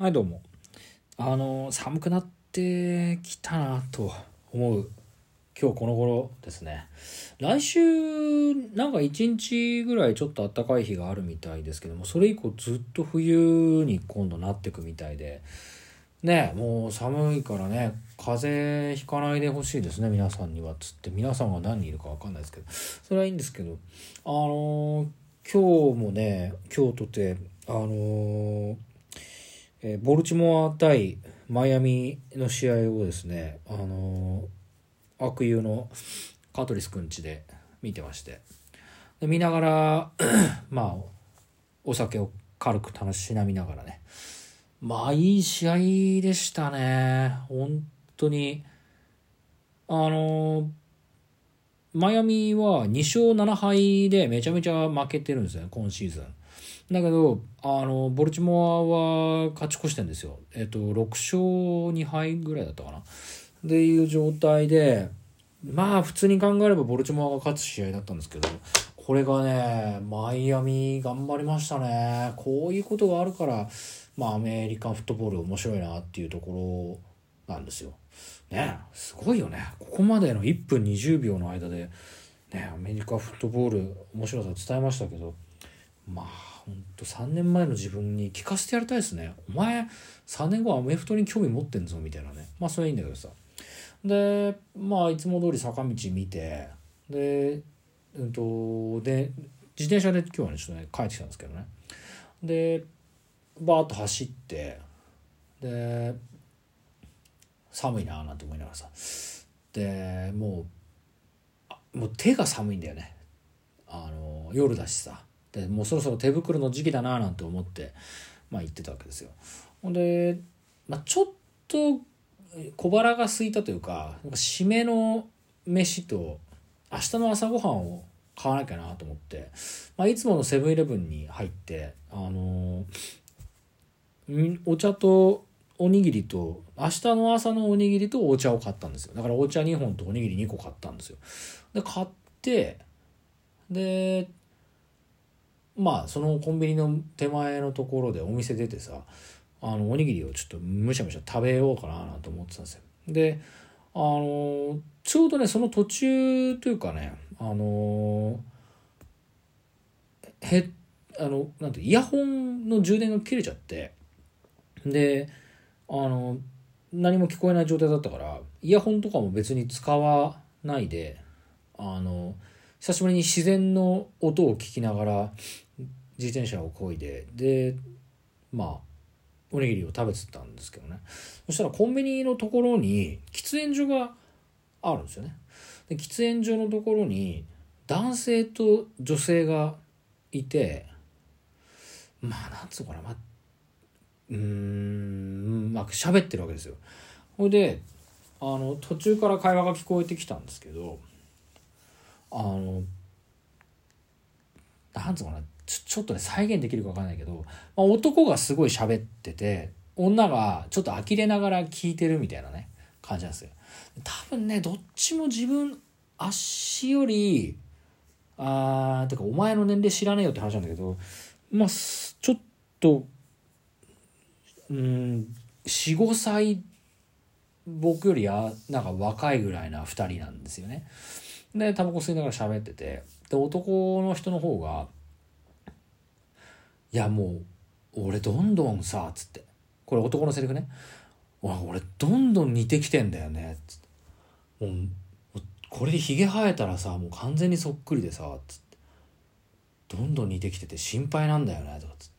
はい、どうも。あの、寒くなってきたなと思う今日この頃ですね。来週、なんか一日ぐらいちょっと暖かい日があるみたいですけども、それ以降ずっと冬に今度なってくみたいで、ね、もう寒いからね、風邪ひかないでほしいですね、皆さんには。つって、皆さんが何人いるかわかんないですけど、それはいいんですけど、あの今日もね、今日とて、あのえーボルチモア対マイアミの試合をですね、あのー悪友のカトリスくん家で見てまして。で見ながら まあお酒を軽く楽しみながらね。まあいい試合でしたね。本当に。あのーマイアミは2勝7敗でめちゃめちゃ負けてるんですよね今シーズン。だけどあのボルチモアは勝ち越してんですよ。えっと6勝2敗ぐらいだったかな。っていう状態でまあ普通に考えればボルチモアが勝つ試合だったんですけどこれがねマイアミ頑張りましたね。こういうことがあるからまあアメリカンフットボール面白いなっていうところなんですよ。ねすごいよね。ここまでの1分20秒の間でねアメリカフットボール面白さ伝えましたけどまあほんと3年前の自分に聞かせてやりたいですね。お前3年後アメフトに興味持ってんぞみたいなね。まあそれはいいんだけどさ。でまあいつも通り坂道見てでうんとで自転車で今日はねちょっとね帰ってきたんですけどね。でバーッと走ってで寒いなーなんて思いながらさ。でもうもう手が寒いんだよね。あの夜だしさ。でもうそろそろ手袋の時期だななんて思ってまあ行ってたわけですよ。ほんで、まあ、ちょっと小腹が空いたというかなんか締めの飯と明日の朝ごはんを買わなきゃなと思って、まあ、いつものセブンイレブンに入ってあのーお茶とおにぎりと明日の朝のおにぎりとお茶を買ったんですよ。だからお茶2本とおにぎり2個買ったんですよ。で買ってでまあそのコンビニの手前のところでお店出てさあのおにぎりをちょっとむしゃむしゃ食べようかななんて思ってたんですよ。であのちょうどねその途中というかねあのへあのなんてイヤホンの充電が切れちゃってであの何も聞こえない状態だったからイヤホンとかも別に使わないであの久しぶりに自然の音を聞きながら自転車を漕いででまあおにぎりを食べてたんですけどね。そしたらコンビニのところに喫煙所があるんですよね。で喫煙所のところに男性と女性がいてまあなんつうかなまあうーんまあ喋ってるわけですよ。ほいであの途中から会話が聞こえてきたんですけどあのなんつうかなちょっとね再現できるか分かんないけど、まあ、男がすごい喋ってて女がちょっと呆れながら聞いてるみたいなね感じなんですよ。多分ねどっちも自分足よりあーてかお前の年齢知らねえよって話なんだけどまあちょっとうん45歳僕よりやなんか若いぐらいな2人なんですよね。でタバコ吸いながら喋っててで男の人の方が「いやもう俺どんどんさ」つって。これ男のセリフね「俺どんどん似てきてんだよね」つって「もうこれでヒゲ生えたらさもう完全にそっくりでさ」つって「どんどん似てきてて心配なんだよね」とかつって。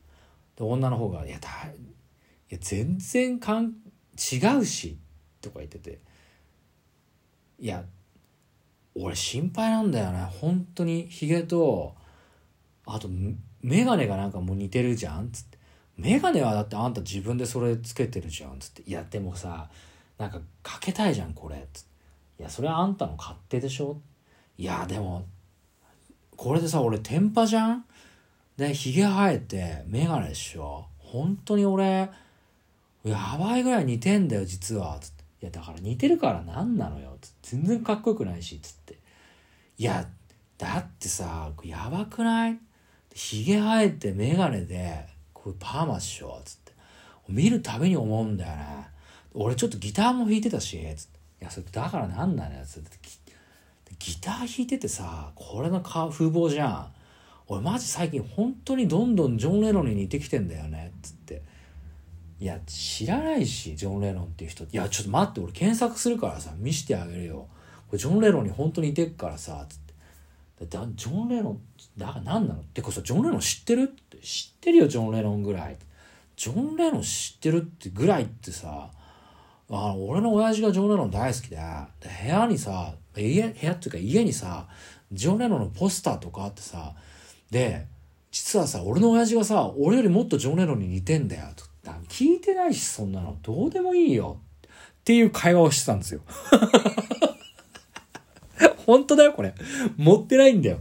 で女の方が「いやだいや全然かん違うし」とか言ってて「いや俺心配なんだよね。本当にヒゲとあとメガネがなんかもう似てるじゃん」つって「メガネはだってあんた自分でそれつけてるじゃん」つって「いやでもさなんかかけたいじゃんこれ」つって「いやそれはあんたの勝手でしょ」いやでもこれでさ俺天パじゃん？でヒゲ生えてメガネでしょ？本当に俺やばいぐらい似てんだよ実は。つって。いやだから似てるから何なのよ。つって。全然かっこよくないしつって。いやだってさやばくない？ひげ生えて眼鏡でこれパーマっしょつって。見るたびに思うんだよね。俺ちょっとギターも弾いてたしつって。いやそれだからなんだねつって。ギター弾いててさこれの風貌じゃん。俺マジ最近本当にどんどんジョン・レノンに似てきてんだよねつって。いや知らないしジョン・レノンっていう人。いやちょっと待って俺検索するからさ見してあげるよ。これジョン・レノンに本当に似てっからさつって。だジョン・レノンだから何なの？ってこそジョン・レノン知ってる？って知ってるよジョン・レノンぐらい。ジョン・レノン知ってるってぐらいってさあ俺の親父がジョン・レノン大好きでで部屋にさ家部屋っていうか家にさジョン・レノンのポスターとかあってさで実はさ俺の親父がさ俺よりもっとジョン・レノンに似てんだよと。聞いてないしそんなの。どうでもいいよっていう会話をしてたんですよ。本当だよこれ。持ってないんだよ。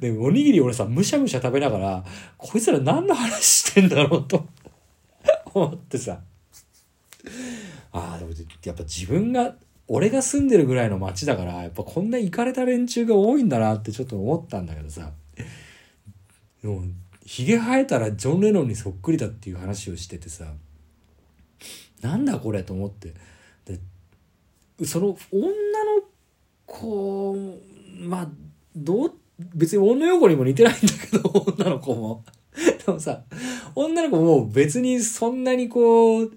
でおにぎり俺さむしゃむしゃ食べながらこいつら何の話してんだろうと。思ってさ。ああでもやっぱ自分が俺が住んでるぐらいの街だからやっぱこんな行かれた連中が多いんだなってちょっと思ったんだけどさ。でもひげ生えたらジョン・レノンにそっくりだっていう話をしててさ。なんだこれと思って。でその女の子まあどう別に女の子にも似てないんだけど女の子も。でもさ女の子も別にそんなにこう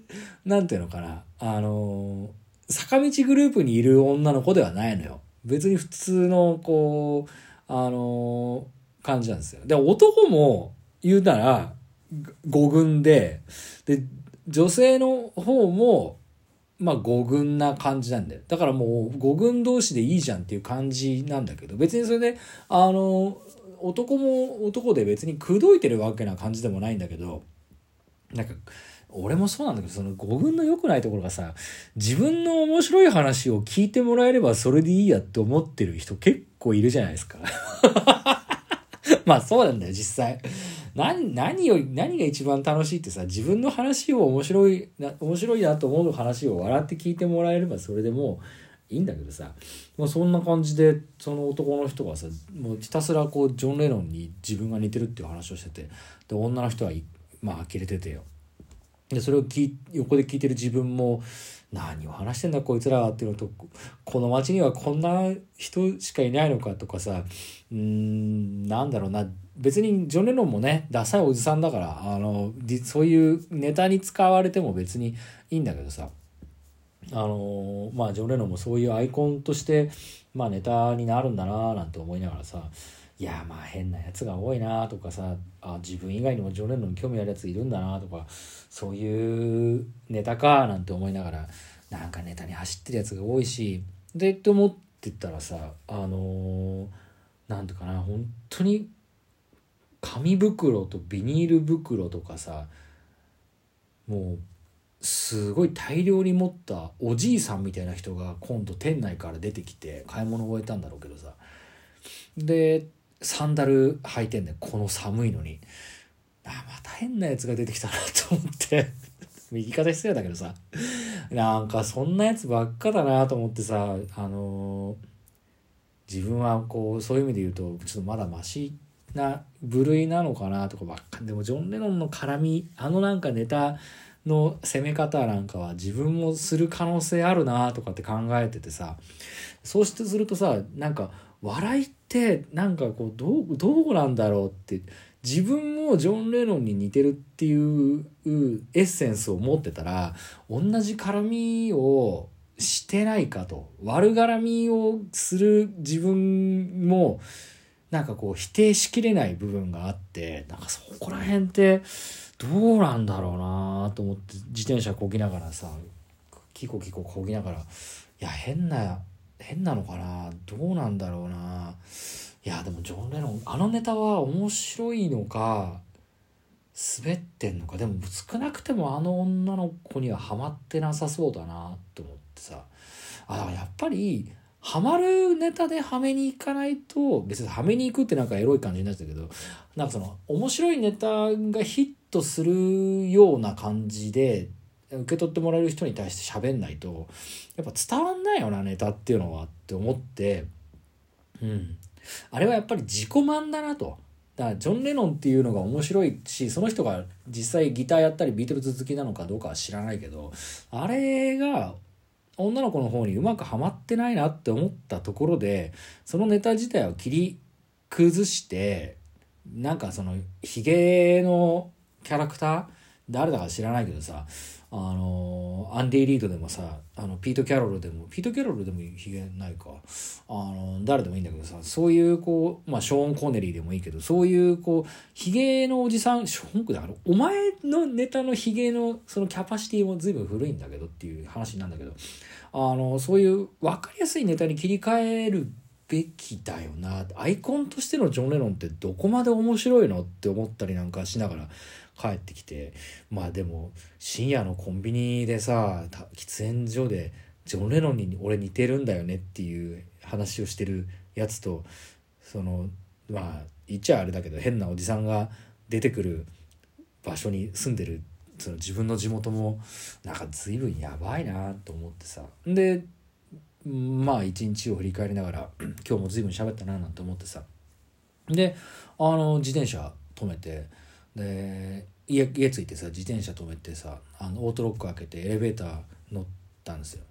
なんていうのかな。あの坂道グループにいる女の子ではないのよ。別に普通のこうあの感じなんですよ。で男も言うなら五軍でで女性の方もまあ五軍な感じなんだよ。だからもう五軍同士でいいじゃんっていう感じなんだけど別にそれであの男も男で別に口説いてるわけな感じでもないんだけどなんか俺もそうなんだけどその五軍の良くないところがさ自分の面白い話を聞いてもらえればそれでいいやって思ってる人結構いるじゃないですか。まあそうなんだよ実際。何何より何が一番楽しいってさ自分の話を面白いな面白いなと思う話を笑って聞いてもらえればそれでもういいんだけどさもうそんな感じでその男の人がさもうひたすらこうジョン・レノンに自分が似てるっていう話をしててで女の人はまあ呆れててよ。でそれを聞横で聞いてる自分も何を話してんだこいつらはっていうのとこの町にはこんな人しかいないのかとかさうんなんだろうな。別にジョン・レノンもねダサいおじさんだからあのそういうネタに使われても別にいいんだけどさ。あのまあジョン・レノンもそういうアイコンとしてまあネタになるんだななんて思いながらさ。いやまあ変なやつが多いなとかさあ自分以外にもジョン・レノンに興味あるやついるんだなとかそういうネタかなんて思いながらなんかネタに走ってるやつが多いしでって思ってたらさあのー、なんとかな本当に紙袋とビニール袋とかさもうすごい大量に持ったおじいさんみたいな人が今度店内から出てきて買い物終えたんだろうけどさ。でサンダル履いてんだよこの寒いのに。あまた変なやつが出てきたなと思って。言い方失礼だけどさ。なんかそんなやつばっかだなと思ってさあのー、自分はこうそういう意味で言うとちょっとまだマシな部類なのかなとかばっかでもジョン・レノンの絡みあのなんかネタの攻め方なんかは自分もする可能性あるなとかって考えててさ。そうしてするとさなんか笑いってなんかこうどうどうなんだろうって自分もジョン・レノンに似てるっていうエッセンスを持ってたら同じ絡みをしてないかと悪絡みをする自分もなんかこう否定しきれない部分があってなんかそこら辺ってどうなんだろうなと思って自転車こぎながらさキコキコこぎながらいや変な変なのかな？どうなんだろうな？いやでもジョン・レノンあのネタは面白いのか滑ってんのか？でも少なくてもあの女の子にはハマってなさそうだなと思ってさ。あだからやっぱりハマるネタではめに行かないと別にはめに行くってなんかエロい感じになってたけどなんかその面白いネタがヒットするような感じで受け取ってもらえる人に対して喋んないとやっぱ伝わんないよなネタっていうのはって思ってうん。あれはやっぱり自己満だなと。だからジョン・レノンっていうのが面白いしその人が実際ギターやったりビートルズ好きなのかどうかは知らないけどあれが女の子の方にうまくはまってないなって思ったところでそのネタ自体を切り崩してなんかそのヒゲのキャラクター誰だか知らないけどさあのアンディ・リードでもさあのピート・キャロルでもピート・キャロルでもヒゲないか。あの誰でもいいんだけどさそういうこう、まあ、ショーン・コネリーでもいいけどそういうこうヒゲのおじさんショーンクだからお前のネタのヒゲのそのキャパシティも随分古いんだけどっていう話なんだけどあのそういう分かりやすいネタに切り替えるべきだよな。アイコンとしてのジョン・レノンってどこまで面白いのって思ったりなんかしながら帰ってきてまあでも深夜のコンビニでさ喫煙所でジョン・レノンに俺似てるんだよねっていう話をしてるやつとそのまあ言っちゃあれだけど変なおじさんが出てくる場所に住んでるその自分の地元もなんか随分やばいなと思ってさ。でまあ一日を振り返りながら 今日も随分喋ったななんて思ってさ。であの自転車止めてで家家着いてさ自転車止めてさあのオートロック開けてエレベーター乗ったんですよ。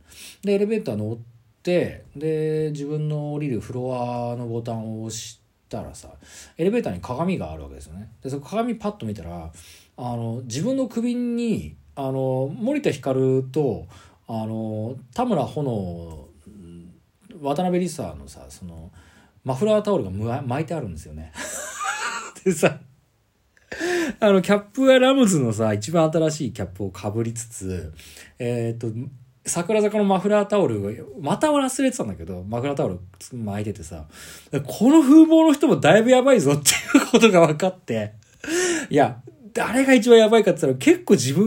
でエレベーター乗ってで自分の降りるフロアのボタンを押したらさエレベーターに鏡があるわけですよね。でその鏡パッと見たらあの自分の首にあの森田ひかるとあの田村炎渡辺リサのさそのマフラータオルが巻いてあるんですよね。でさあの、キャップはラムズのさ、一番新しいキャップをかぶりつつ、えっ、と、桜坂のマフラータオル、また忘れてたんだけど、マフラータオル巻いててさ、この風貌の人もだいぶやばいぞっていうことが分かって、いや、誰が一番やばいかって言ったら結構自分